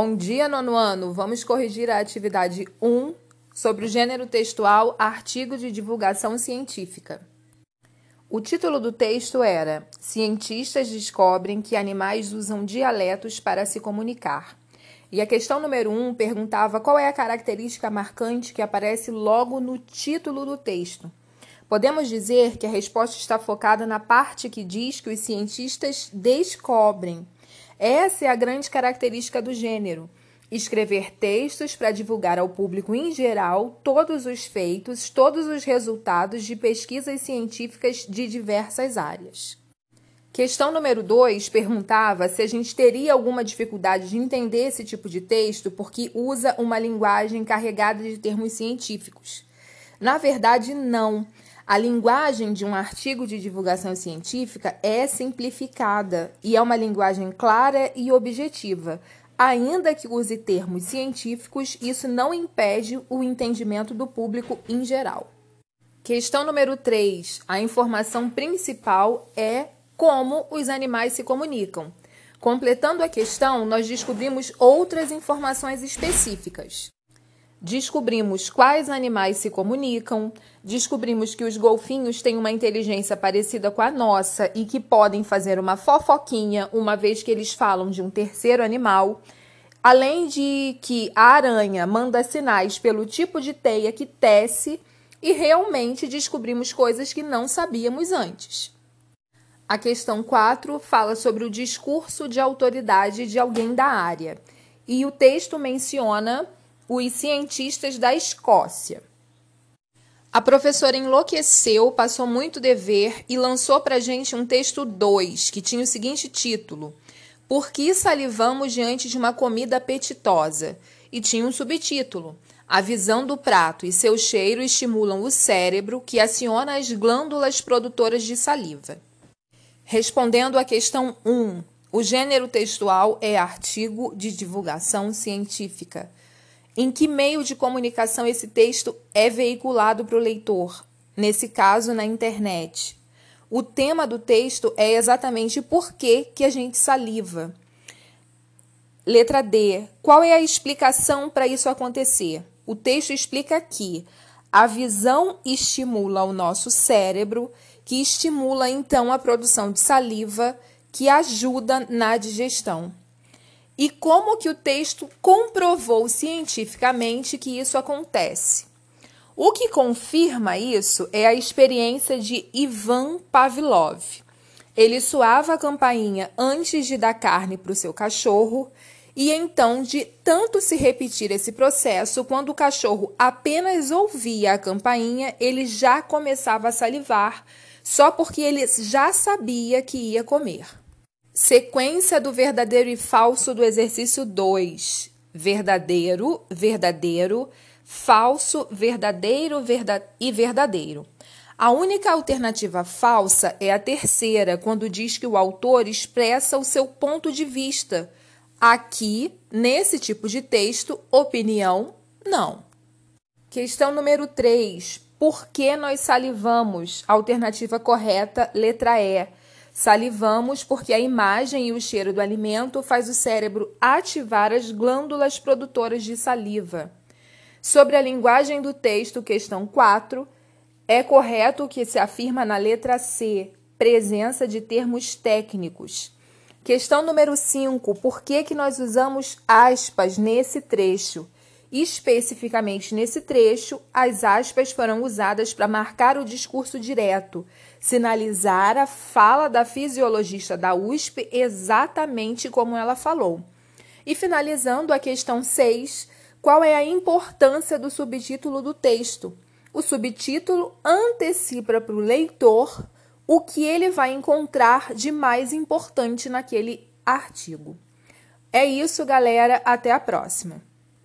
Bom dia, nono ano. Vamos corrigir a atividade 1 sobre o gênero textual artigo de divulgação científica. O título do texto era Cientistas descobrem que animais usam dialetos para se comunicar. E a questão número 1 perguntava qual é a característica marcante que aparece logo no título do texto. Podemos dizer que a resposta está focada na parte que diz que os cientistas descobrem essa é a grande característica do gênero. Escrever textos para divulgar ao público em geral todos os feitos, todos os resultados de pesquisas científicas de diversas áreas. Questão número 2 perguntava se a gente teria alguma dificuldade de entender esse tipo de texto porque usa uma linguagem carregada de termos científicos. Na verdade, não. A linguagem de um artigo de divulgação científica é simplificada e é uma linguagem clara e objetiva. Ainda que use termos científicos, isso não impede o entendimento do público em geral. Questão número 3. A informação principal é como os animais se comunicam. Completando a questão, nós descobrimos outras informações específicas. Descobrimos quais animais se comunicam, descobrimos que os golfinhos têm uma inteligência parecida com a nossa e que podem fazer uma fofoquinha uma vez que eles falam de um terceiro animal. Além de que a aranha manda sinais pelo tipo de teia que tece e realmente descobrimos coisas que não sabíamos antes. A questão 4 fala sobre o discurso de autoridade de alguém da área. E o texto menciona os cientistas da Escócia. A professora enlouqueceu, passou muito dever e lançou para a gente um texto 2, que tinha o seguinte título: Por que salivamos diante de uma comida apetitosa? E tinha um subtítulo: A visão do prato e seu cheiro estimulam o cérebro, que aciona as glândulas produtoras de saliva. Respondendo à questão 1, o gênero textual é artigo de divulgação científica. Em que meio de comunicação esse texto é veiculado para o leitor? Nesse caso, na internet. O tema do texto é exatamente por que, que a gente saliva. Letra D. Qual é a explicação para isso acontecer? O texto explica que a visão estimula o nosso cérebro, que estimula então a produção de saliva, que ajuda na digestão e como que o texto comprovou cientificamente que isso acontece. O que confirma isso é a experiência de Ivan Pavlov. Ele suava a campainha antes de dar carne para o seu cachorro, e então, de tanto se repetir esse processo, quando o cachorro apenas ouvia a campainha, ele já começava a salivar, só porque ele já sabia que ia comer. Sequência do verdadeiro e falso do exercício 2. Verdadeiro, verdadeiro, falso, verdadeiro verda e verdadeiro. A única alternativa falsa é a terceira, quando diz que o autor expressa o seu ponto de vista. Aqui, nesse tipo de texto, opinião, não. Questão número 3. Por que nós salivamos? Alternativa correta, letra E Salivamos porque a imagem e o cheiro do alimento faz o cérebro ativar as glândulas produtoras de saliva. Sobre a linguagem do texto, questão 4, é correto o que se afirma na letra C, presença de termos técnicos. Questão número 5, por que, que nós usamos aspas nesse trecho? Especificamente nesse trecho, as aspas foram usadas para marcar o discurso direto, sinalizar a fala da fisiologista da USP exatamente como ela falou. E finalizando a questão 6, qual é a importância do subtítulo do texto? O subtítulo antecipa para o leitor o que ele vai encontrar de mais importante naquele artigo. É isso, galera. Até a próxima.